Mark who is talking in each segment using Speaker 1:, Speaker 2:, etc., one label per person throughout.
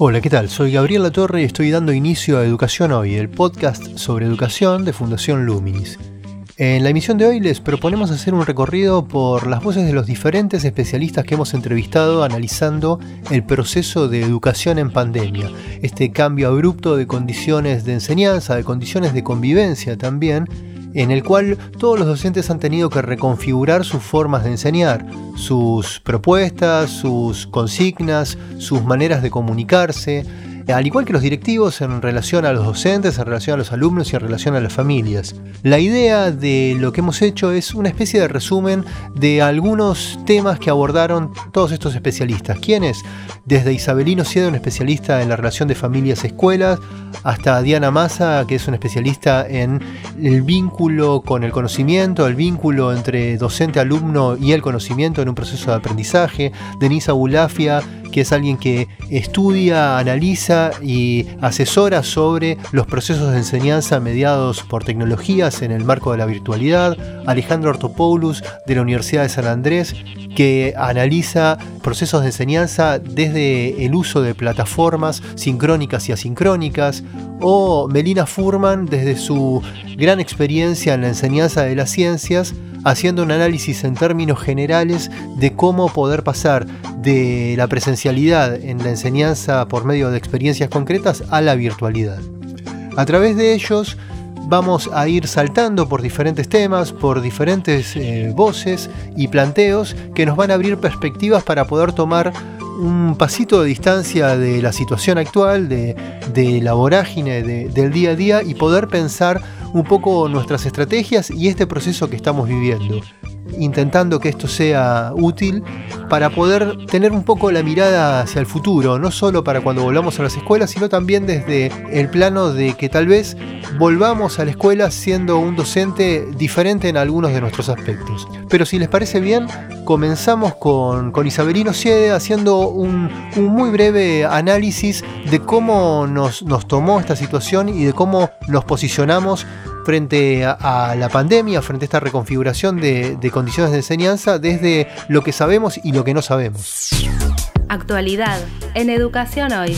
Speaker 1: Hola, ¿qué tal? Soy Gabriel Latorre y estoy dando inicio a Educación Hoy, el podcast sobre educación de Fundación Luminis. En la emisión de hoy les proponemos hacer un recorrido por las voces de los diferentes especialistas que hemos entrevistado analizando el proceso de educación en pandemia, este cambio abrupto de condiciones de enseñanza, de condiciones de convivencia también, en el cual todos los docentes han tenido que reconfigurar sus formas de enseñar, sus propuestas, sus consignas, sus maneras de comunicarse, al igual que los directivos en relación a los docentes, en relación a los alumnos y en relación a las familias. La idea de lo que hemos hecho es una especie de resumen de algunos temas que abordaron todos estos especialistas. ¿Quiénes? Desde Isabelino Sieda, un especialista en la relación de familias-escuelas, hasta Diana Massa, que es una especialista en el vínculo con el conocimiento, el vínculo entre docente-alumno y el conocimiento en un proceso de aprendizaje, Denisa Bulafia, que es alguien que estudia, analiza y asesora sobre los procesos de enseñanza mediados por tecnologías en el marco de la virtualidad, Alejandro Ortopoulos de la Universidad de San Andrés, que analiza procesos de enseñanza desde el uso de plataformas sincrónicas y asincrónicas, o Melina Furman desde su gran experiencia en la enseñanza de las ciencias, haciendo un análisis en términos generales de cómo poder pasar de la presencialidad en la enseñanza por medio de experiencias concretas a la virtualidad. A través de ellos vamos a ir saltando por diferentes temas, por diferentes eh, voces y planteos que nos van a abrir perspectivas para poder tomar un pasito de distancia de la situación actual, de, la vorágine del día a día y poder pensar un poco nuestras estrategias y este proceso que estamos viviendo intentando que esto sea útil para poder tener un poco la mirada hacia el futuro, no solo para cuando volvamos a las escuelas, sino también desde el plano de que tal vez volvamos a la escuela siendo un docente diferente en algunos de nuestros aspectos. Pero si les parece bien, comenzamos con, con Isabelino Siede haciendo un, muy breve análisis de cómo nos, nos tomó esta situación y de cómo nos posicionamos frente a, la pandemia, frente a esta reconfiguración de, de condiciones de enseñanza desde lo que sabemos y lo que no sabemos.
Speaker 2: Actualidad en Educación Hoy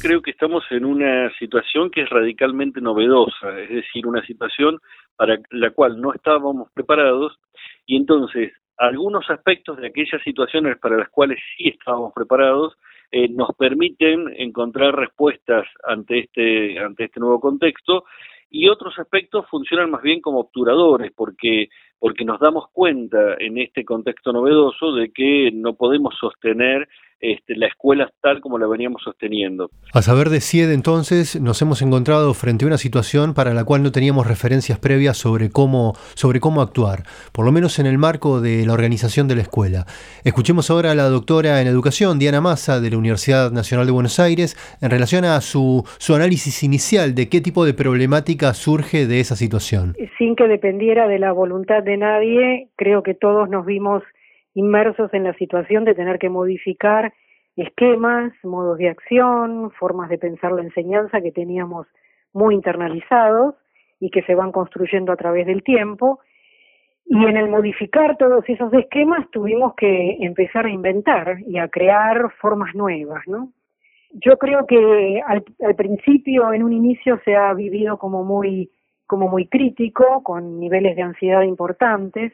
Speaker 3: creo que estamos en una situación que es radicalmente novedosa, es decir, una situación para la cual no estábamos preparados y entonces algunos aspectos de aquellas situaciones para las cuales sí estábamos preparados eh, nos permiten encontrar respuestas ante este ante este nuevo contexto y otros aspectos funcionan más bien como obturadores porque porque nos damos cuenta en este contexto novedoso de que no podemos sostener este, la escuela tal como la veníamos sosteniendo.
Speaker 1: A saber de CIED entonces nos hemos encontrado frente a una situación para la cual no teníamos referencias previas sobre cómo, sobre cómo actuar, por lo menos en el marco de la organización de la escuela. Escuchemos ahora a la doctora en educación, Diana Massa, de la Universidad Nacional de Buenos Aires, en relación a su, su análisis inicial de qué tipo de problemática surge de esa situación.
Speaker 4: Sin que dependiera de la voluntad de nadie, creo que todos nos vimos inmersos en la situación de tener que modificar esquemas, modos de acción, formas de pensar la enseñanza que teníamos muy internalizados y que se van construyendo a través del tiempo. Y en el modificar todos esos esquemas tuvimos que empezar a inventar y a crear formas nuevas. Yo creo que al, al principio, en un inicio, se ha vivido como muy, como muy crítico, con niveles de ansiedad importantes,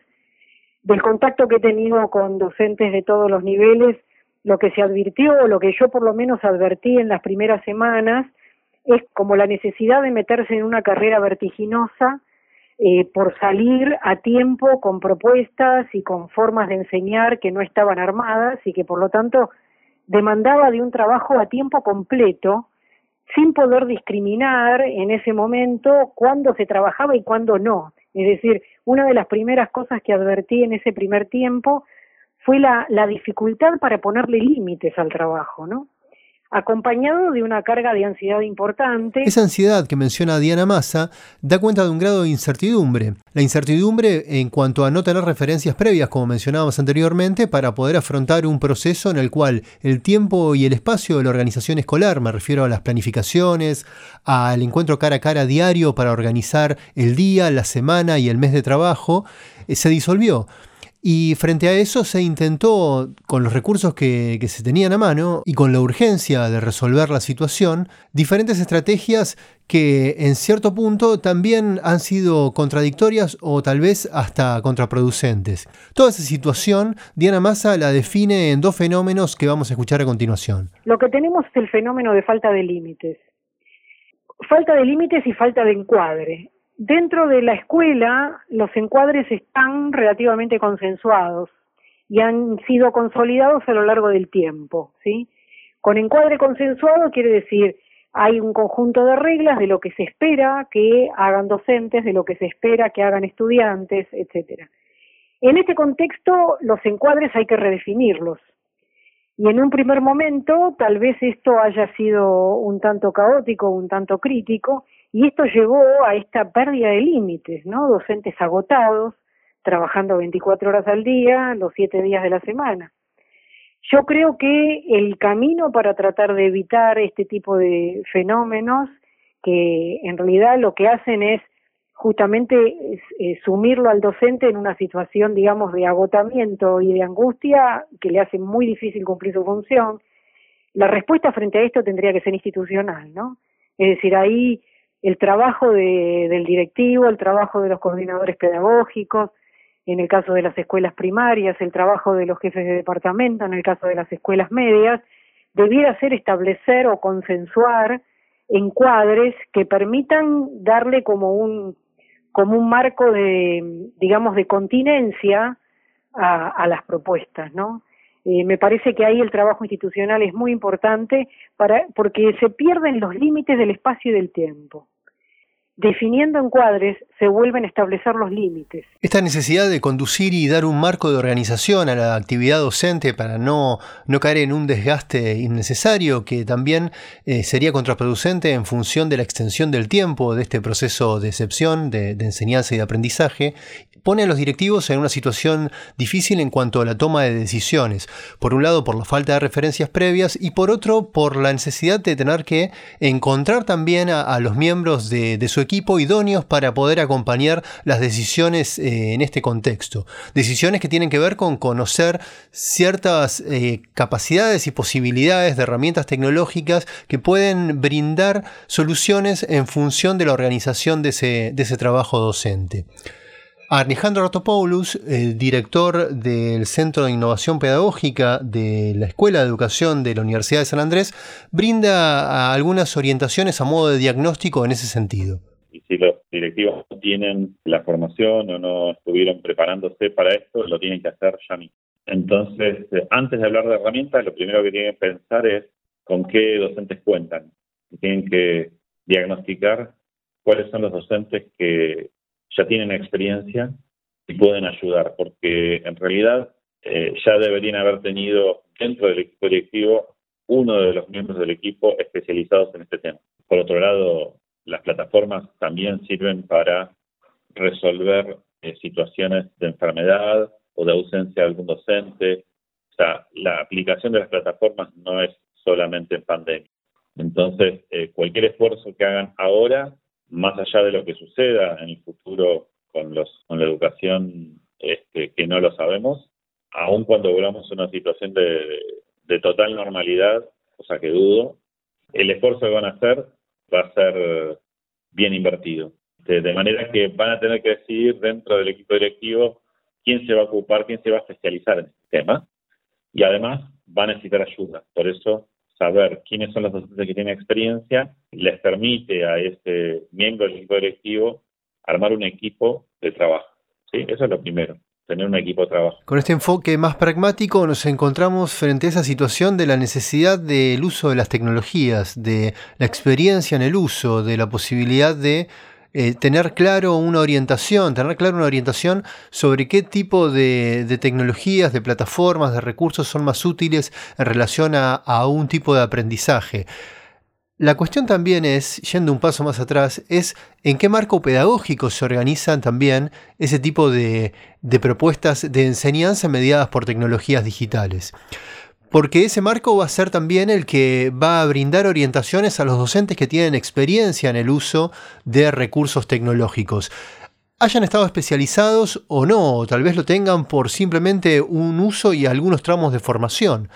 Speaker 4: del contacto que he tenido con docentes de todos los niveles, lo que se advirtió, lo que yo por lo menos advertí en las primeras semanas, es como la necesidad de meterse en una carrera vertiginosa eh, por salir a tiempo con propuestas y con formas de enseñar que no estaban armadas y que por lo tanto demandaba de un trabajo a tiempo completo sin poder discriminar en ese momento cuándo se trabajaba y cuándo no. Es decir, una de las primeras cosas que advertí en ese primer tiempo fue la, dificultad para ponerle límites al trabajo, ¿no? Acompañado de una carga de ansiedad importante.
Speaker 1: Esa ansiedad que menciona Diana Massa da cuenta de un grado de incertidumbre. La incertidumbre en cuanto a no tener referencias previas, como mencionábamos anteriormente, para poder afrontar un proceso en el cual el tiempo y el espacio de la organización escolar, me refiero a las planificaciones, al encuentro cara a cara diario para organizar el día, la semana y el mes de trabajo, eh, se disolvió. Y frente a eso se intentó, con los recursos que, se tenían a mano y con la urgencia de resolver la situación, diferentes estrategias que en cierto punto también han sido contradictorias o tal vez hasta contraproducentes. Toda esa situación, Diana Massa la define en dos fenómenos que vamos a escuchar a continuación.
Speaker 4: Lo que tenemos es el fenómeno de falta de límites. Falta de límites y falta de encuadre. Dentro de la escuela, los encuadres están relativamente consensuados y han sido consolidados a lo largo del tiempo, ¿sí? Con encuadre consensuado quiere decir hay un conjunto de reglas de lo que se espera que hagan docentes, de lo que se espera que hagan estudiantes, etcétera. En este contexto, los encuadres hay que redefinirlos. Y en un primer momento, tal vez esto haya sido un tanto caótico, un tanto crítico, y esto llevó a esta pérdida de límites, ¿no? Docentes agotados, trabajando 24 horas al día, los 7 días de la semana. Yo creo que el camino para tratar de evitar este tipo de fenómenos, que en realidad lo que hacen es justamente eh, sumirlo al docente en una situación, digamos, de agotamiento y de angustia que le hace muy difícil cumplir su función. La respuesta frente a esto tendría que ser institucional, ¿no? Es decir, ahí el trabajo de, del directivo, el trabajo de los coordinadores pedagógicos, en el caso de las escuelas primarias, el trabajo de los jefes de departamento, en el caso de las escuelas medias, debiera ser establecer o consensuar encuadres que permitan darle como un como un marco de digamos de continencia a, las propuestas, ¿no? Eh, me parece que ahí el trabajo institucional es muy importante para porque se pierden los límites del espacio y del tiempo definiendo encuadres, se vuelven a establecer los límites.
Speaker 1: Esta necesidad de conducir y dar un marco de organización a la actividad docente para no, no caer en un desgaste innecesario que también eh, sería contraproducente en función de la extensión del tiempo de este proceso de excepción, de, de enseñanza y de aprendizaje, pone a los directivos en una situación difícil en cuanto a la toma de decisiones. Por un lado, por la falta de referencias previas y por otro, por la necesidad de tener que encontrar también a, los miembros de, su equipo idóneos para poder acompañar las decisiones eh, en este contexto. Decisiones que tienen que ver con conocer ciertas eh, capacidades y posibilidades de herramientas tecnológicas que pueden brindar soluciones en función de la organización de ese trabajo docente. Alejandro Rotopoulos, el director del Centro de Innovación Pedagógica de la Escuela de Educación de la Universidad de San Andrés, brinda algunas orientaciones a modo de diagnóstico en ese sentido.
Speaker 5: Y si los directivos no tienen la formación o no estuvieron preparándose para esto, lo tienen que hacer ya mismo. Entonces, eh, antes de hablar de herramientas, lo primero que tienen que pensar es con qué docentes cuentan. Tienen que diagnosticar cuáles son los docentes que ya tienen experiencia y pueden ayudar, porque en realidad eh, ya deberían haber tenido dentro del equipo directivo uno de los miembros del equipo especializados en este tema. Por otro lado, las plataformas también sirven para resolver eh, situaciones de enfermedad o de ausencia de algún docente. O sea, la aplicación de las plataformas no es solamente en pandemia. Entonces, eh, cualquier esfuerzo que hagan ahora más allá de lo que suceda en el futuro con, los, con la educación este, que no lo sabemos, aun cuando volvamos a una situación de, total normalidad, cosa que dudo, el esfuerzo que van a hacer va a ser bien invertido. De, de, manera que van a tener que decidir dentro del equipo directivo quién se va a ocupar, quién se va a especializar en este tema. Y además va a necesitar ayuda. Por eso saber quiénes son los docentes que tienen experiencia les permite a este miembro del equipo directivo armar un equipo de trabajo. ¿sí? Eso es lo primero tener un equipo de trabajo.
Speaker 1: Con este enfoque más pragmático nos encontramos frente a esa situación de la necesidad del uso de las tecnologías, de la experiencia en el uso, de la posibilidad de eh, tener claro una orientación, tener claro una orientación sobre qué tipo de, tecnologías, de plataformas, de recursos son más útiles en relación a, un tipo de aprendizaje. La cuestión también es, yendo un paso más atrás, es en qué marco pedagógico se organizan también ese tipo de, de propuestas de enseñanza mediadas por tecnologías digitales porque ese marco va a ser también el que va a brindar orientaciones a los docentes que tienen experiencia en el uso de recursos tecnológicos. Hayan estado especializados o no, o tal vez lo tengan por simplemente un uso y algunos tramos de formación.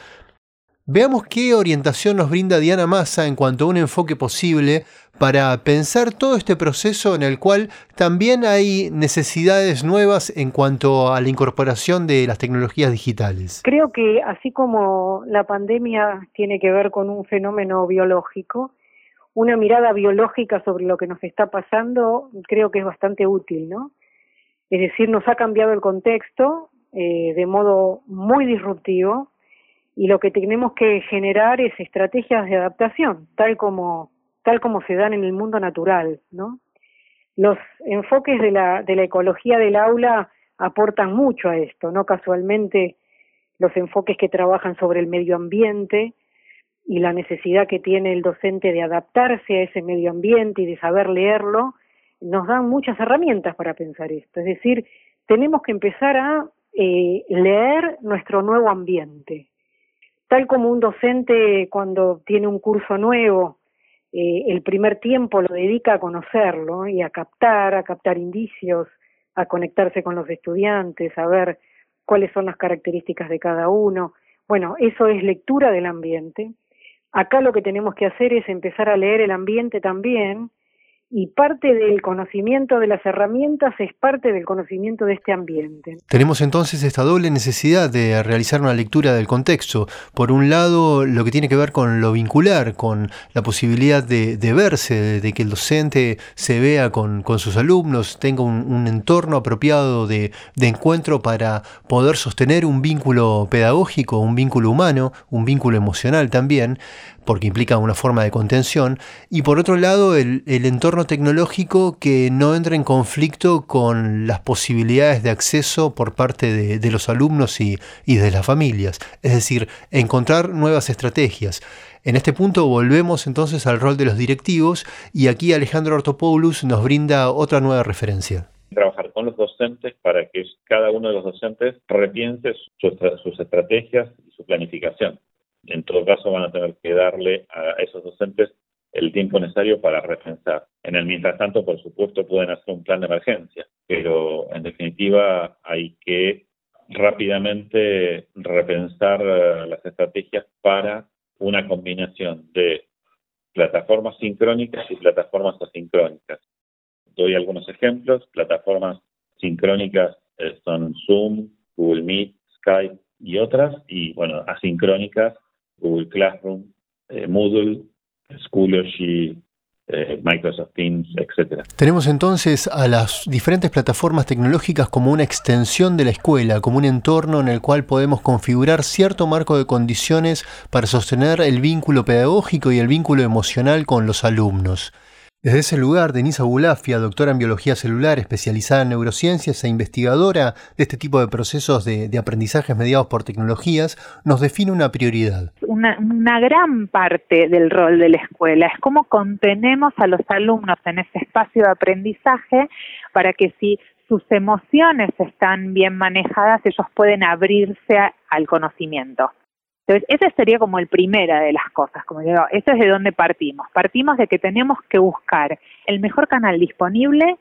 Speaker 1: Veamos qué orientación nos brinda Diana Massa en cuanto a un enfoque posible para pensar todo este proceso en el cual también hay necesidades nuevas en cuanto a la incorporación de las tecnologías digitales.
Speaker 4: Creo que así como la pandemia tiene que ver con un fenómeno biológico, una mirada biológica sobre lo que nos está pasando creo que es bastante útil, ¿no? Es decir, nos ha cambiado el contexto eh, de modo muy disruptivo y lo que tenemos que generar es estrategias de adaptación, tal como tal como se dan en el mundo natural, ¿no? Los enfoques de la de la ecología del aula aportan mucho a esto, no casualmente los enfoques que trabajan sobre el medio ambiente y la necesidad que tiene el docente de adaptarse a ese medio ambiente y de saber leerlo, nos dan muchas herramientas para pensar esto. Es decir, tenemos que empezar a eh, leer nuestro nuevo ambiente, tal como un docente cuando tiene un curso nuevo, eh, el primer tiempo lo dedica a conocerlo y a captar, a captar indicios, a conectarse con los estudiantes, a ver cuáles son las características de cada uno. Bueno, eso es lectura del ambiente. Acá lo que tenemos que hacer es empezar a leer el ambiente también y parte del conocimiento de las herramientas es parte del conocimiento de este ambiente.
Speaker 1: Tenemos entonces esta doble necesidad de realizar una lectura del contexto. Por un lado, lo que tiene que ver con lo vincular, con la posibilidad de, verse, de, que el docente se vea con, sus alumnos, tenga un, entorno apropiado de, encuentro para poder sostener un vínculo pedagógico, un vínculo humano, un vínculo emocional también porque implica una forma de contención, y por otro lado el, entorno tecnológico que no entra en conflicto con las posibilidades de acceso por parte de, los alumnos y, de las familias, es decir, encontrar nuevas estrategias. En este punto volvemos entonces al rol de los directivos y aquí Alejandro Ortopoulos nos brinda otra nueva referencia.
Speaker 5: Trabajar con los docentes para que cada uno de los docentes repiense sus estrategias y su planificación en todo caso van a tener que darle a esos docentes el tiempo necesario para repensar. En el mientras tanto, por supuesto, pueden hacer un plan de emergencia, pero en definitiva hay que rápidamente repensar eh, las estrategias para una combinación de plataformas sincrónicas y plataformas asincrónicas. Doy algunos ejemplos. Plataformas sincrónicas eh, son Zoom, Google Meet, Skype y otras, y bueno, asincrónicas Google Classroom, eh, Moodle, Schoology, eh, Microsoft Teams, etc.
Speaker 1: Tenemos entonces a las diferentes plataformas tecnológicas como una extensión de la escuela, como un entorno en el cual podemos configurar cierto marco de condiciones para sostener el vínculo pedagógico y el vínculo emocional con los alumnos. Desde ese lugar, Denisa Bulafia, doctora en biología celular, especializada en neurociencias e investigadora de este tipo de procesos de, aprendizajes mediados por tecnologías, nos define una prioridad.
Speaker 6: Una, una, gran parte del rol de la escuela es cómo contenemos a los alumnos en ese espacio de aprendizaje para que si sus emociones están bien manejadas, ellos pueden abrirse al conocimiento. Entonces, esa sería como el primera de las cosas, como digo, eso es de donde partimos. Partimos de que tenemos que buscar el mejor canal disponible,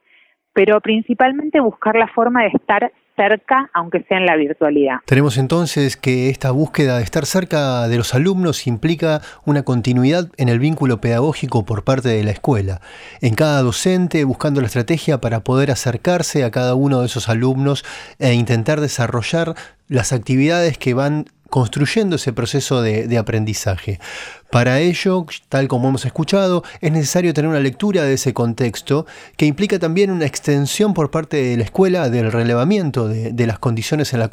Speaker 6: pero principalmente buscar la forma de estar cerca, aunque sea en la virtualidad.
Speaker 1: Tenemos entonces que esta búsqueda de estar cerca de los alumnos implica una continuidad en el vínculo pedagógico por parte de la escuela, en cada docente buscando la estrategia para poder acercarse a cada uno de esos alumnos e intentar desarrollar las actividades que van construyendo ese proceso de, aprendizaje. Para ello, tal como hemos escuchado, es necesario tener una lectura de ese contexto que implica también una extensión por parte de la escuela del relevamiento de, las condiciones en, la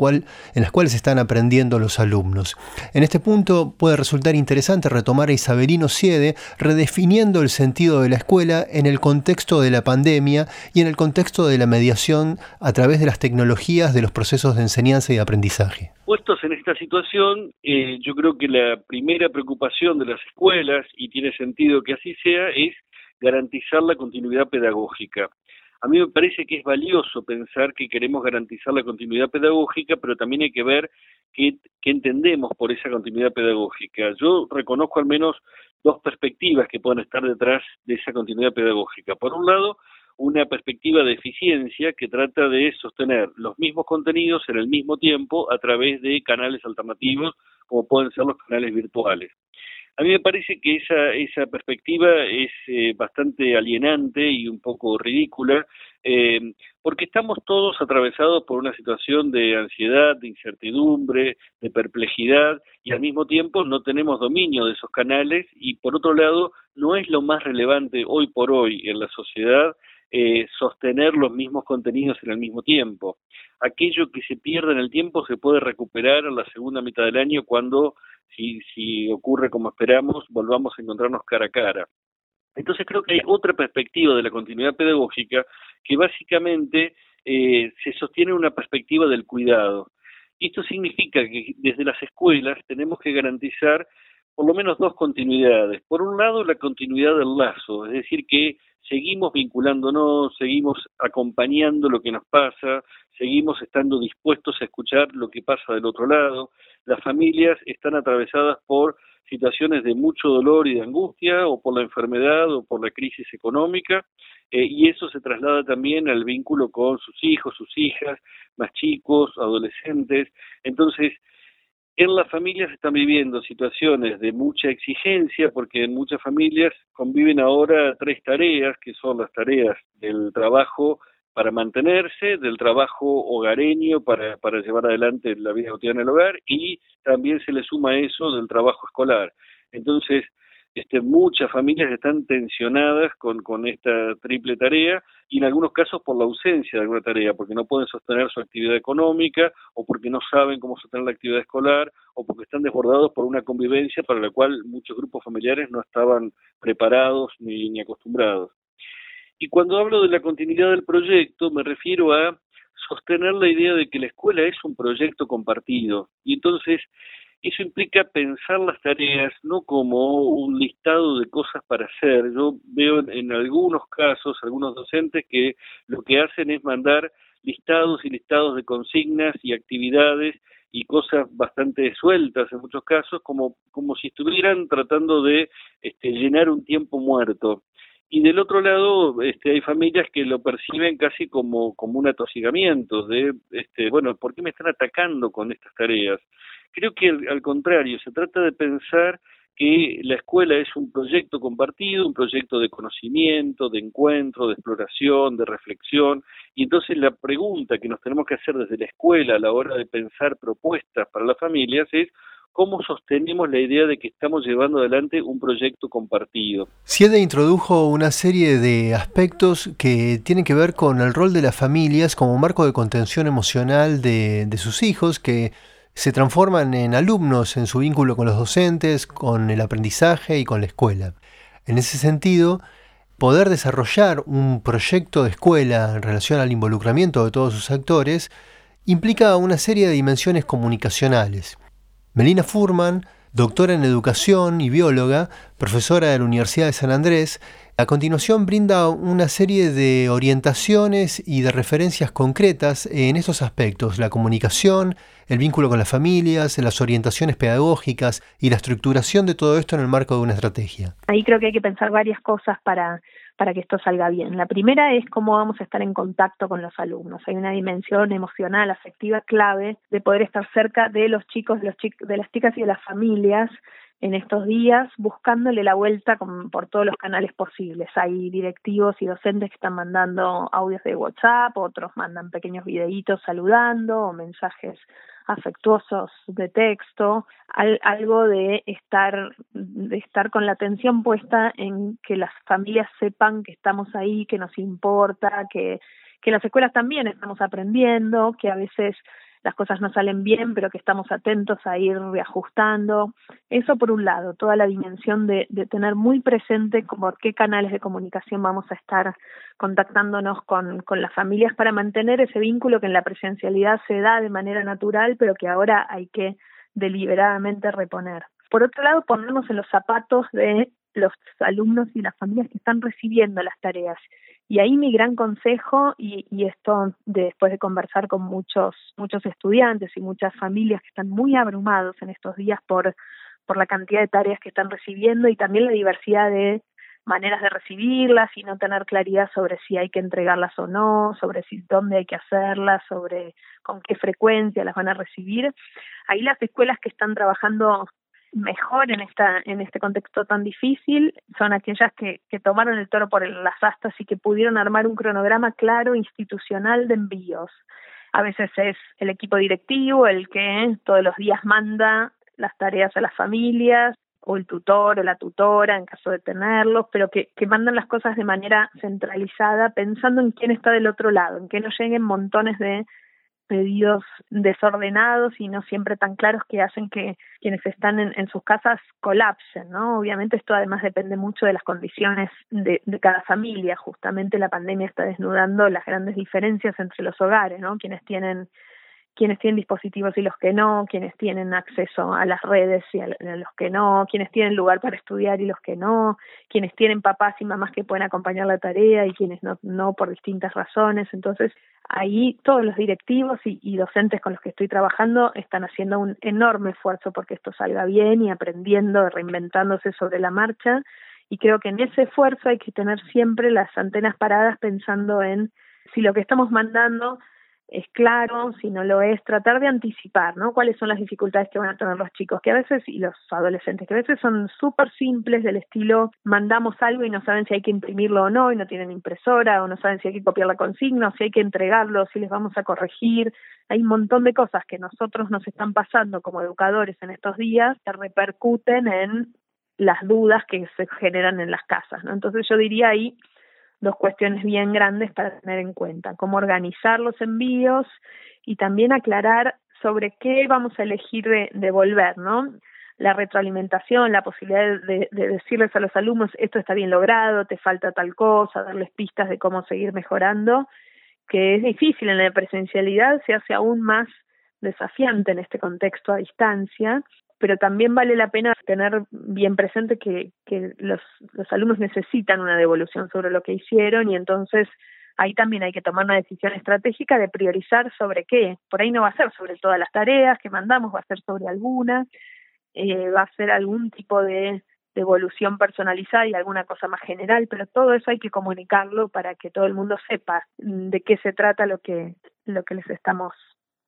Speaker 1: las cuales están aprendiendo los alumnos. En este punto puede resultar interesante retomar a Isabelino Siede redefiniendo el sentido de la escuela en el contexto de la pandemia y en el contexto de la mediación a través de las tecnologías de los procesos de enseñanza y aprendizaje.
Speaker 3: Puestos en esta situación, eh, yo creo que la primera preocupación de las escuelas, y tiene sentido que así sea, es garantizar la continuidad pedagógica. A mí me parece que es valioso pensar que queremos garantizar la continuidad pedagógica, pero también hay que ver qué, qué, entendemos por esa continuidad pedagógica. Yo reconozco al menos dos perspectivas que pueden estar detrás de esa continuidad pedagógica. Por un lado, una perspectiva de eficiencia que trata de sostener los mismos contenidos en el mismo tiempo a través de canales alternativos como pueden ser los canales virtuales. A mí me parece que esa, esa perspectiva es eh, bastante alienante y un poco ridícula, eh, porque estamos todos atravesados por una situación de ansiedad, de incertidumbre, de perplejidad, y al mismo tiempo no tenemos dominio de esos canales, y por otro lado, no es lo más relevante hoy por hoy en la sociedad eh, sostener los mismos contenidos en el mismo tiempo. Aquello que se pierde en el tiempo se puede recuperar en la segunda mitad del año cuando, si, si ocurre como esperamos, volvamos a encontrarnos cara a cara. Entonces creo que hay otra perspectiva de la continuidad pedagógica que básicamente eh, se sostiene una perspectiva del cuidado. Y esto significa que desde las escuelas tenemos que garantizar por lo menos dos continuidades. Por un lado, la continuidad del lazo, es decir, que seguimos vinculándonos, seguimos acompañando lo que nos pasa, seguimos estando dispuestos a escuchar lo que pasa del otro lado. Las familias están atravesadas por situaciones de mucho dolor y de angustia, o por la enfermedad, o por la crisis económica, eh, y eso se traslada también al vínculo con sus hijos, sus hijas, más chicos, adolescentes. Entonces, en las familias están viviendo situaciones de mucha exigencia porque en muchas familias conviven ahora tres tareas, que son las tareas del trabajo para mantenerse, del trabajo hogareño para, para llevar adelante la vida cotidiana del hogar y también se le suma eso del trabajo escolar. Entonces, este, muchas familias están tensionadas con, con esta triple tarea y en algunos casos por la ausencia de alguna tarea, porque no pueden sostener su actividad económica o porque no saben cómo sostener la actividad escolar o porque están desbordados por una convivencia para la cual muchos grupos familiares no estaban preparados ni, ni acostumbrados. Y cuando hablo de la continuidad del proyecto me refiero a sostener la idea de que la escuela es un proyecto compartido y entonces eso implica pensar las tareas no como un listado de cosas para hacer. Yo veo en, algunos casos algunos docentes que lo que hacen es mandar listados y listados de consignas y actividades y cosas bastante sueltas en muchos casos, como, como si estuvieran tratando de este, llenar un tiempo muerto. Y del otro lado, este, hay familias que lo perciben casi como, como un atosigamiento, de, este, bueno, ¿por qué me están atacando con estas tareas? Creo que al contrario, se trata de pensar que la escuela es un proyecto compartido, un proyecto de conocimiento, de encuentro, de exploración, de reflexión, y entonces la pregunta que nos tenemos que hacer desde la escuela a la hora de pensar propuestas para las familias es cómo sostenemos la idea de que estamos llevando adelante un proyecto compartido.
Speaker 1: Siede introdujo una serie de aspectos que tienen que ver con el rol de las familias como marco de contención emocional de, de sus hijos, que se transforman en alumnos en su vínculo con los docentes, con el aprendizaje y con la escuela. En ese sentido, poder desarrollar un proyecto de escuela en relación al involucramiento de todos sus actores implica una serie de dimensiones comunicacionales. Melina Furman, doctora en educación y bióloga, profesora de la Universidad de San Andrés, a continuación brinda una serie de orientaciones y de referencias concretas en estos aspectos, la comunicación, el vínculo con las familias, las orientaciones pedagógicas y la estructuración de todo esto en el marco de una estrategia.
Speaker 7: Ahí creo que hay que pensar varias cosas para, para que esto salga bien. La primera es cómo vamos a estar en contacto con los alumnos. Hay una dimensión emocional, afectiva clave de poder estar cerca de los chicos, de, los de las chicas y de las familias en estos días buscándole la vuelta por todos los canales posibles. Hay directivos y docentes que están mandando audios de WhatsApp, otros mandan pequeños videitos saludando o mensajes afectuosos de texto, algo de estar de estar con la atención puesta en que las familias sepan que estamos ahí, que nos importa, que que las escuelas también estamos aprendiendo, que a veces las cosas no salen bien, pero que estamos atentos a ir reajustando. Eso por un lado, toda la dimensión de, de tener muy presente como qué canales de comunicación vamos a estar contactándonos con, con las familias para mantener ese vínculo que en la presencialidad se da de manera natural, pero que ahora hay que deliberadamente reponer. Por otro lado, ponernos en los zapatos de los alumnos y las familias que están recibiendo las tareas y ahí mi gran consejo, y, y esto después de conversar con muchos, muchos estudiantes y muchas familias que están muy abrumados en estos días por, por la cantidad de tareas que están recibiendo y también la diversidad de maneras de recibirlas y no tener claridad sobre si hay que entregarlas o no, sobre si dónde hay que hacerlas, sobre con qué frecuencia las van a recibir. Ahí las escuelas que están trabajando mejor en esta en este contexto tan difícil son aquellas que, tomaron el toro por las astas y que pudieron armar un cronograma claro institucional de envíos. A veces es el equipo directivo el que todos los días manda las tareas a las familias o el tutor o la tutora en caso de tenerlos, pero que, que mandan las cosas de manera centralizada pensando en quién está del otro lado, en que no lleguen montones de pedidos desordenados y no siempre tan claros que hacen que quienes están en, sus casas colapsen, ¿no? Obviamente esto además depende mucho de las condiciones de, de, cada familia. Justamente la pandemia está desnudando las grandes diferencias entre los hogares, ¿no? Quienes tienen quienes tienen dispositivos y los que no, quienes tienen acceso a las redes y a los que no, quienes tienen lugar para estudiar y los que no, quienes tienen papás y mamás que pueden acompañar la tarea y quienes no, no por distintas razones. Entonces, ahí todos los directivos y, y docentes con los que estoy trabajando están haciendo un enorme esfuerzo porque esto salga bien y aprendiendo, reinventándose sobre la marcha. Y creo que en ese esfuerzo hay que tener siempre las antenas paradas pensando en si lo que estamos mandando es claro, si no lo es, tratar de anticipar, ¿no? Cuáles son las dificultades que van a tener los chicos, que a veces, y los adolescentes, que a veces son súper simples del estilo, mandamos algo y no saben si hay que imprimirlo o no, y no tienen impresora, o no saben si hay que copiar la consigna, o si hay que entregarlo, si les vamos a corregir. Hay un montón de cosas que nosotros nos están pasando como educadores en estos días que repercuten en las dudas que se generan en las casas, ¿no? Entonces yo diría ahí dos cuestiones bien grandes para tener en cuenta, cómo organizar los envíos y también aclarar sobre qué vamos a elegir de devolver, ¿no? La retroalimentación, la posibilidad de, de, decirles a los alumnos esto está bien logrado, te falta tal cosa, darles pistas de cómo seguir mejorando, que es difícil en la presencialidad, se hace aún más desafiante en este contexto a distancia pero también vale la pena tener bien presente que, que los, los alumnos necesitan una devolución sobre lo que hicieron y entonces ahí también hay que tomar una decisión estratégica de priorizar sobre qué. Por ahí no va a ser sobre todas las tareas que mandamos, va a ser sobre alguna, eh, va a ser algún tipo de devolución personalizada y alguna cosa más general, pero todo eso hay que comunicarlo para que todo el mundo sepa de qué se trata lo que lo que les estamos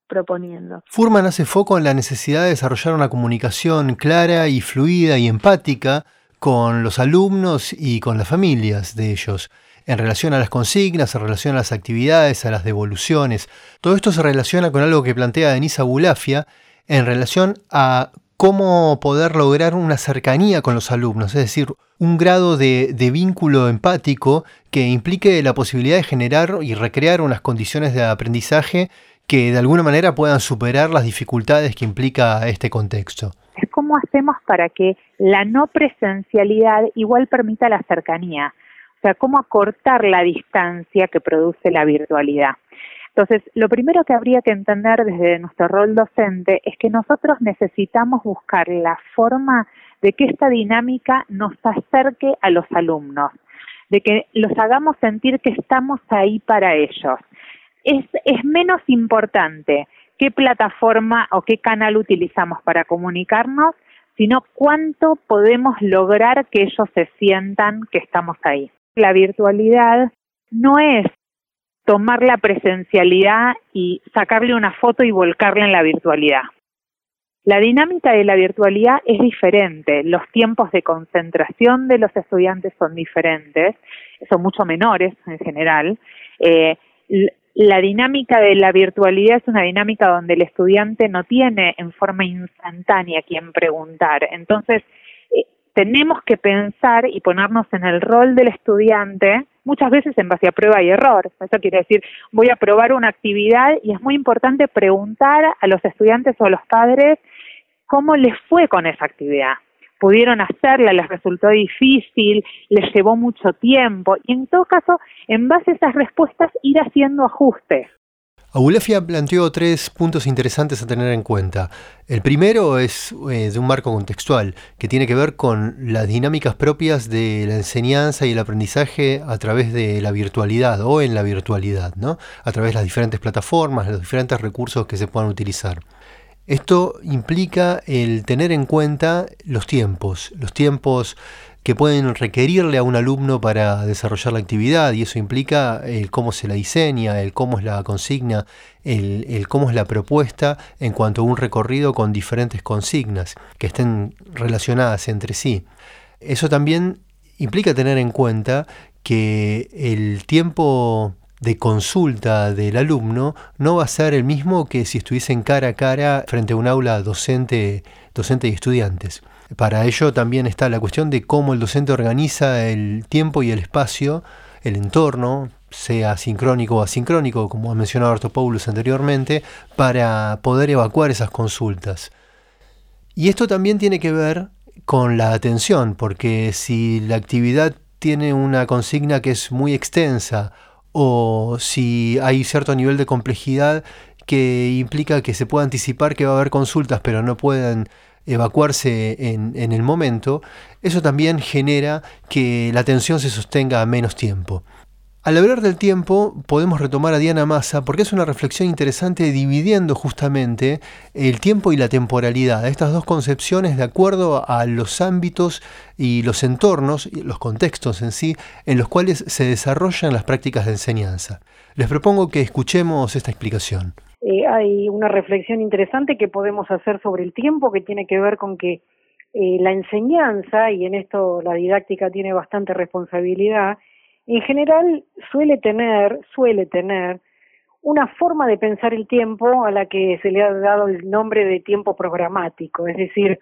Speaker 7: proponiendo.
Speaker 1: Furman hace foco en la necesidad de desarrollar una comunicación clara y fluida y empática con los alumnos y con las familias de ellos, en relación a las consignas, en relación a las actividades, a las devoluciones. Todo esto se relaciona con algo que plantea Denisa Bulafia en relación a cómo poder lograr una cercanía con los alumnos, es decir, un grado de, de, vínculo empático que implique la posibilidad de generar y recrear unas condiciones de aprendizaje que de alguna manera puedan superar las dificultades que implica este contexto.
Speaker 6: Es cómo hacemos para que la no presencialidad igual permita la cercanía, o sea, cómo acortar la distancia que produce la virtualidad. Entonces, lo primero que habría que entender desde nuestro rol docente es que nosotros necesitamos buscar la forma de que esta dinámica nos acerque a los alumnos, de que los hagamos sentir que estamos ahí para ellos es, menos importante qué plataforma o qué canal utilizamos para comunicarnos, sino cuánto podemos lograr que ellos se sientan que estamos ahí. La virtualidad no es tomar la presencialidad y sacarle una foto y volcarla en la virtualidad. La dinámica de la virtualidad es diferente, los tiempos de concentración de los estudiantes son diferentes, son mucho menores en general. Eh, la dinámica de la virtualidad es una dinámica donde el estudiante no tiene en forma instantánea quien preguntar. Entonces, eh, tenemos que pensar y ponernos en el rol del estudiante, muchas veces en base a prueba y error. Eso quiere decir, voy a probar una actividad y es muy importante preguntar a los estudiantes o a los padres cómo les fue con esa actividad pudieron hacerla, les resultó difícil, les llevó mucho tiempo y en todo caso, en base a esas respuestas, ir haciendo ajustes.
Speaker 1: Abulafia planteó tres puntos interesantes a tener en cuenta. El primero es eh, de un marco contextual, que tiene que ver con las dinámicas propias de la enseñanza y el aprendizaje a través de la virtualidad o en la virtualidad, ¿no? a través de las diferentes plataformas, los diferentes recursos que se puedan utilizar. Esto implica el tener en cuenta los tiempos, los tiempos que pueden requerirle a un alumno para desarrollar la actividad y eso implica el cómo se la diseña, el cómo es la consigna, el, cómo es la propuesta en cuanto a un recorrido con diferentes consignas que estén relacionadas entre sí. Eso también implica tener en cuenta que el tiempo de consulta del alumno no va a ser el mismo que si estuviesen cara a cara frente a un aula docente, docente y estudiantes. Para ello también está la cuestión de cómo el docente organiza el tiempo y el espacio, el entorno, sea sincrónico o asincrónico, como ha mencionado Artopoulos anteriormente, para poder evacuar esas consultas. Y esto también tiene que ver con la atención, porque si la actividad tiene una consigna que es muy extensa o si hay cierto nivel de complejidad que implica que se pueda anticipar que va a haber consultas, pero no pueden evacuarse en, en, el momento, eso también genera que la atención se sostenga a menos tiempo. Al hablar del tiempo, podemos retomar a Diana Massa porque es una reflexión interesante dividiendo justamente el tiempo y la temporalidad, estas dos concepciones de acuerdo a los ámbitos y los entornos, los contextos en sí, en los cuales se desarrollan las prácticas de enseñanza. Les propongo que escuchemos esta explicación.
Speaker 4: Eh, hay una reflexión interesante que podemos hacer sobre el tiempo que tiene que ver con que eh, la enseñanza, y en esto la didáctica tiene bastante responsabilidad, en general suele tener, suele tener una forma de pensar el tiempo a la que se le ha dado el nombre de tiempo programático, es decir,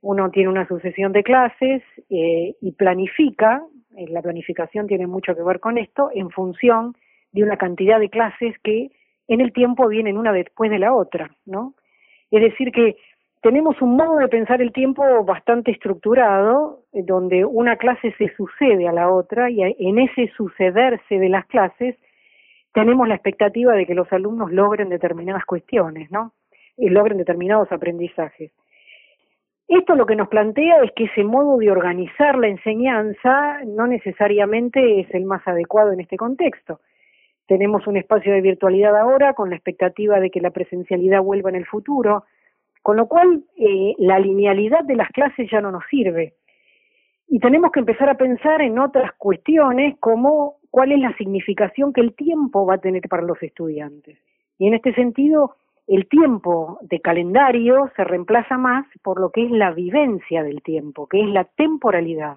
Speaker 4: uno tiene una sucesión de clases eh, y planifica, eh, la planificación tiene mucho que ver con esto, en función de una cantidad de clases que en el tiempo vienen una después de la otra, ¿no? Es decir, que tenemos un modo de pensar el tiempo bastante estructurado, eh, donde una clase se sucede a la otra y en ese sucederse de las clases tenemos la expectativa de que los alumnos logren determinadas cuestiones, ¿no? Y logren determinados aprendizajes. Esto lo que nos plantea es que ese modo de organizar la enseñanza no necesariamente es el más adecuado en este contexto. Tenemos un espacio de virtualidad ahora con la expectativa de que la presencialidad vuelva en el futuro, con lo cual, eh, la linealidad de las clases ya no nos sirve. Y tenemos que empezar a pensar en otras cuestiones como cuál es la significación que el tiempo va a tener para los estudiantes. Y en este sentido, el tiempo de calendario se reemplaza más por lo que es la vivencia del tiempo, que es la temporalidad.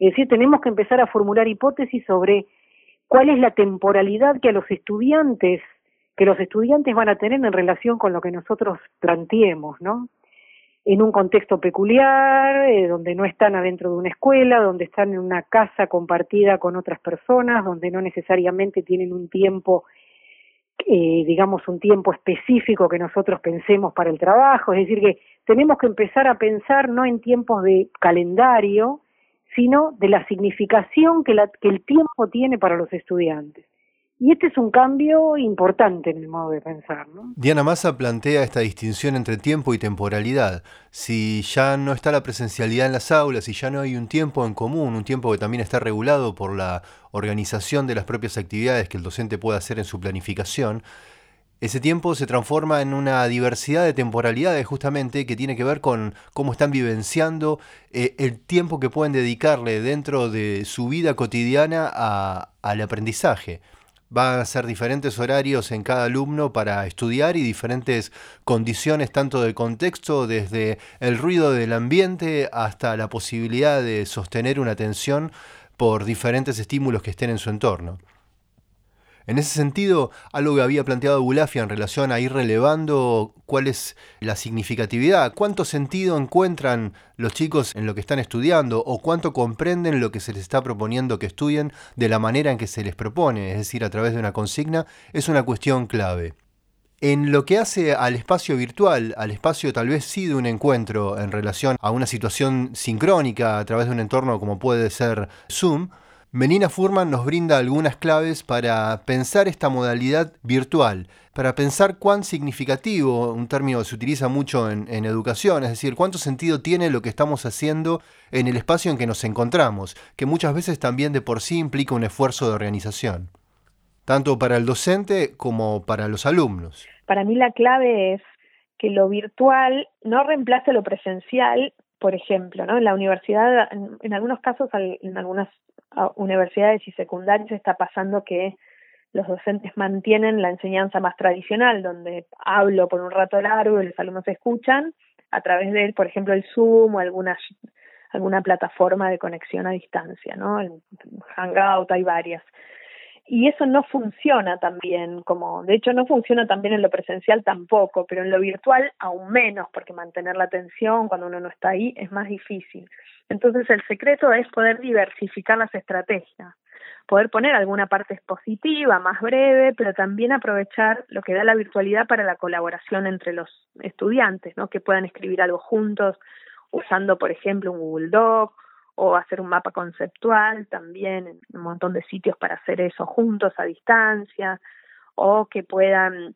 Speaker 4: Es decir, tenemos que empezar a formular hipótesis sobre cuál es la temporalidad que a los estudiantes que los estudiantes van a tener en relación con lo que nosotros planteemos, ¿no? En un contexto peculiar, eh, donde no están adentro de una escuela, donde están en una casa compartida con otras personas, donde no necesariamente tienen un tiempo, eh, digamos, un tiempo específico que nosotros pensemos para el trabajo. Es decir, que tenemos que empezar a pensar no en tiempos de calendario, sino de la significación que, la, que el tiempo tiene para los estudiantes. Y este es un cambio importante en el modo de pensar. ¿no?
Speaker 1: Diana Massa plantea esta distinción entre tiempo y temporalidad. Si ya no está la presencialidad en las aulas, si ya no hay un tiempo en común, un tiempo que también está regulado por la organización de las propias actividades que el docente puede hacer en su planificación, ese tiempo se transforma en una diversidad de temporalidades justamente que tiene que ver con cómo están vivenciando eh, el tiempo que pueden dedicarle dentro de su vida cotidiana al aprendizaje Van a ser diferentes horarios en cada alumno para estudiar y diferentes condiciones tanto de contexto, desde el ruido del ambiente hasta la posibilidad de sostener una atención por diferentes estímulos que estén en su entorno. En ese sentido, algo que había planteado Bulafia en relación a ir relevando cuál es la significatividad, cuánto sentido encuentran los chicos en lo que están estudiando o cuánto comprenden lo que se les está proponiendo que estudien de la manera en que se les propone, es decir, a través de una consigna, es una cuestión clave. En lo que hace al espacio virtual, al espacio tal vez sí de un encuentro en relación a una situación sincrónica a través de un entorno como puede ser Zoom, Melina Furman nos brinda algunas claves para pensar esta modalidad virtual, para pensar cuán significativo, un término que se utiliza mucho en, educación, es decir, cuánto sentido tiene lo que estamos haciendo en el espacio en que nos encontramos, que muchas veces también de por sí implica un esfuerzo de organización, tanto para el docente como para los alumnos.
Speaker 7: Para mí la clave es que lo virtual no reemplace lo presencial, por ejemplo, ¿no? En la universidad, en, algunos casos, en algunas universidades y secundarias está pasando que los docentes mantienen la enseñanza más tradicional, donde hablo por un rato largo y los alumnos escuchan, a través de, por ejemplo, el Zoom o alguna, alguna plataforma de conexión a distancia, ¿no? El Hangout, hay varias. Y eso no funciona también, como, de hecho no funciona también en lo presencial tampoco, pero en lo virtual aún menos, porque mantener la atención cuando uno no está ahí es más difícil. Entonces el secreto es poder diversificar las estrategias, poder poner alguna parte expositiva, más breve, pero también aprovechar lo que da la virtualidad para la colaboración entre los estudiantes, ¿no? que puedan escribir algo juntos usando, por ejemplo, un Google Doc o hacer un mapa conceptual también un montón de sitios para hacer eso juntos a distancia o que puedan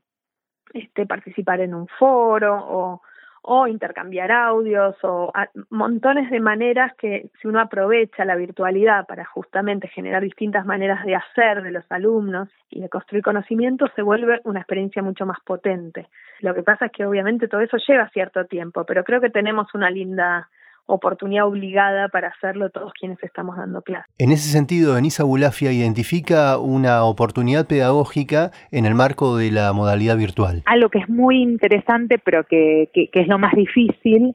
Speaker 7: este, participar en un foro o o intercambiar audios o montones de maneras que si uno aprovecha la virtualidad para justamente generar distintas maneras de hacer de los alumnos y de construir conocimiento se vuelve una experiencia mucho más potente. Lo que pasa es que obviamente todo eso lleva cierto tiempo, pero creo que tenemos una linda oportunidad obligada para hacerlo todos quienes estamos dando clases.
Speaker 1: En ese sentido, Enisa Bulafia identifica una oportunidad pedagógica en el marco de la modalidad virtual.
Speaker 6: Algo que es muy interesante, pero que, que, que es lo más difícil,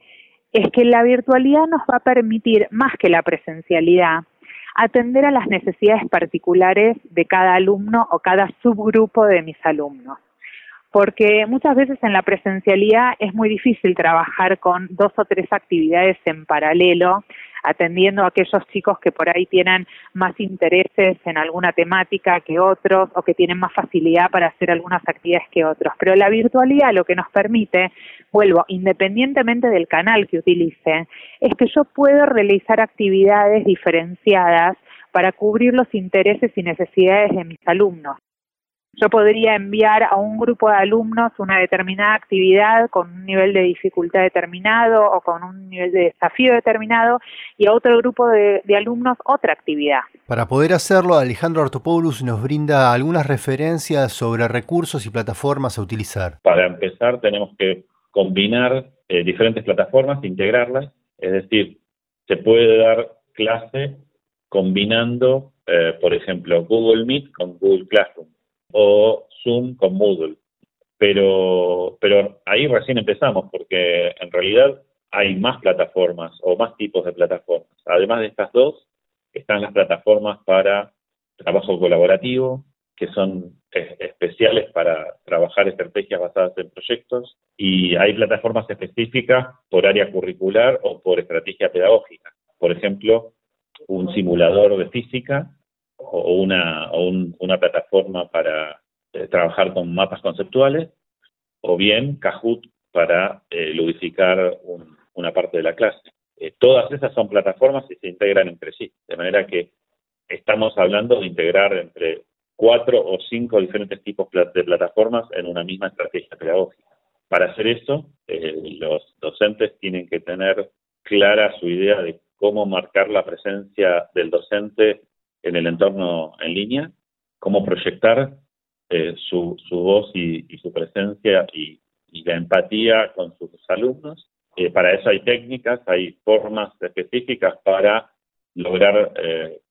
Speaker 6: es que la virtualidad nos va a permitir, más que la presencialidad, atender a las necesidades particulares de cada alumno o cada subgrupo de mis alumnos porque muchas veces en la presencialidad es muy difícil trabajar con dos o tres actividades en paralelo, atendiendo a aquellos chicos que por ahí tienen más intereses en alguna temática que otros o que tienen más facilidad para hacer algunas actividades que otros. Pero la virtualidad lo que nos permite, vuelvo, independientemente del canal que utilice, es que yo puedo realizar actividades diferenciadas para cubrir los intereses y necesidades de mis alumnos. Yo podría enviar a un grupo de alumnos una determinada actividad con un nivel de dificultad determinado o con un nivel de desafío determinado y a otro grupo de, alumnos otra actividad.
Speaker 1: Para poder hacerlo, Alejandro Artopoulos nos brinda algunas referencias sobre recursos y plataformas a utilizar.
Speaker 5: Para empezar, tenemos que combinar eh, diferentes plataformas, integrarlas, es decir, se puede dar clase combinando, eh, por ejemplo, Google Meet con Google Classroom o Zoom con Moodle. Pero, pero ahí recién empezamos, porque en realidad hay más plataformas o más tipos de plataformas. Además de estas dos, están las plataformas para trabajo colaborativo, que son especiales para trabajar estrategias basadas en proyectos, y hay plataformas específicas por área curricular o por estrategia pedagógica. Por ejemplo, un simulador de física o una, una plataforma para eh, trabajar con mapas conceptuales, o bien Kahoot para eh, ludificar una parte de la clase. Eh, todas esas son plataformas y se integran entre sí, de manera que estamos hablando de integrar entre cuatro o cinco diferentes tipos de plataformas en una misma estrategia pedagógica. Para hacer eso, los docentes tienen que tener clara su idea de cómo marcar la presencia del docente en el entorno en línea, cómo proyectar eh, su, su, voz y, su presencia y, la empatía con sus alumnos. Eh, para eso hay técnicas, hay formas específicas para lograr eh,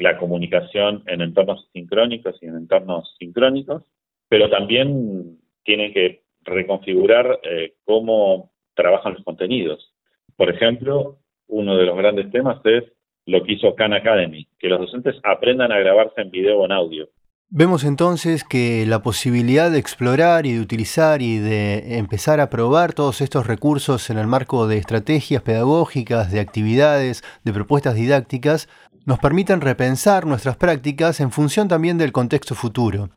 Speaker 5: la comunicación en entornos sincrónicos y en entornos sincrónicos, pero también tienen que reconfigurar cómo trabajan los contenidos. Por ejemplo, uno de los grandes temas es lo que hizo Khan Academy, que los docentes aprendan a grabarse en video o en audio.
Speaker 1: Vemos entonces que la posibilidad de explorar y de utilizar y de empezar a probar todos estos recursos en el marco de estrategias pedagógicas, de actividades, de propuestas didácticas, nos permiten repensar nuestras prácticas en función también del contexto futuro.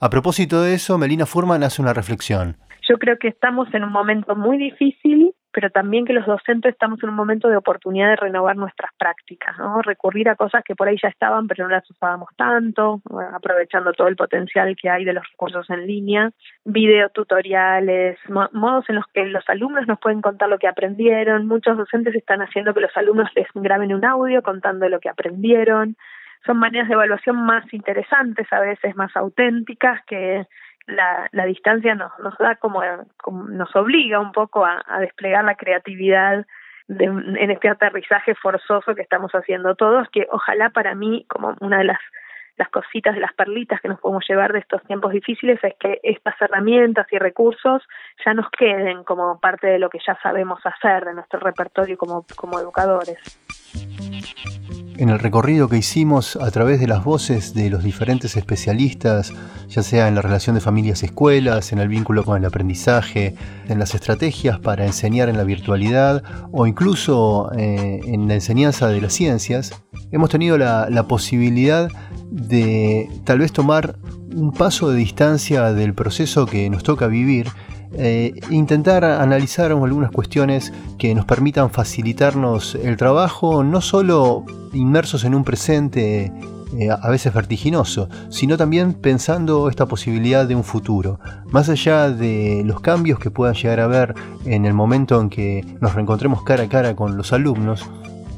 Speaker 1: A propósito de eso, Melina Furman hace una reflexión.
Speaker 7: Yo creo que estamos en un momento muy difícil pero también que los docentes estamos en un momento de oportunidad de renovar nuestras prácticas, ¿no? Recurrir a cosas que por ahí ya estaban, pero no las usábamos tanto, aprovechando todo el potencial que hay de los recursos en línea, videotutoriales, modos en los que los alumnos nos pueden contar lo que aprendieron. Muchos docentes están haciendo que los alumnos les graben un audio contando lo que aprendieron. Son maneras de evaluación más interesantes, a veces más auténticas, que la, la distancia nos, nos da como, nos obliga un poco a, desplegar la creatividad de, en este aterrizaje forzoso que estamos haciendo todos, que ojalá para mí, como una de las, las cositas, de las perlitas que nos podemos llevar de estos tiempos difíciles, es que estas herramientas y recursos ya nos queden como parte de lo que ya sabemos hacer, de nuestro repertorio como, como educadores.
Speaker 1: En el recorrido que hicimos a través de las voces de los diferentes especialistas, ya sea en la relación de familias-escuelas, en el vínculo con el aprendizaje, en las estrategias para enseñar en la virtualidad o incluso eh, en la enseñanza de las ciencias, hemos tenido la, la posibilidad de tal vez tomar un paso de distancia del proceso que nos toca vivir eh, intentar analizar algunas cuestiones que nos permitan facilitarnos el trabajo, no solo inmersos en un presente eh, a veces vertiginoso, sino también pensando esta posibilidad de un futuro. Más allá de los cambios que puedan llegar a haber en el momento en que nos reencontremos cara a cara con los alumnos,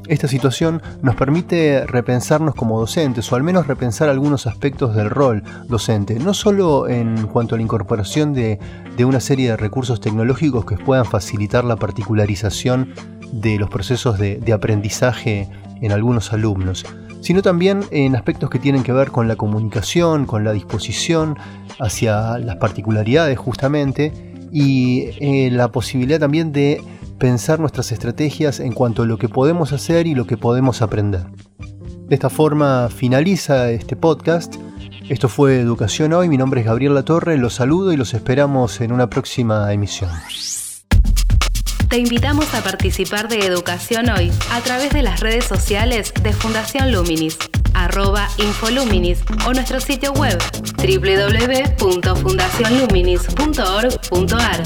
Speaker 1: esta situación nos permite repensarnos como docentes o al menos repensar algunos aspectos del rol docente, no solo en cuanto a la incorporación de, una serie de recursos tecnológicos que puedan facilitar la particularización de los procesos de, aprendizaje en algunos alumnos, sino también en aspectos que tienen que ver con la comunicación, con la disposición hacia las particularidades justamente y eh, la posibilidad también de pensar nuestras estrategias en cuanto a lo que podemos hacer y lo que podemos aprender. De esta forma finaliza este podcast. Esto fue Educación Hoy, mi nombre es Gabriel Latorre, los saludo y los esperamos en una próxima emisión.
Speaker 2: Te invitamos a participar de Educación Hoy a través de las redes sociales de Fundación Luminis, arroba Infoluminis o nuestro sitio web www.fundacionluminis.org.ar.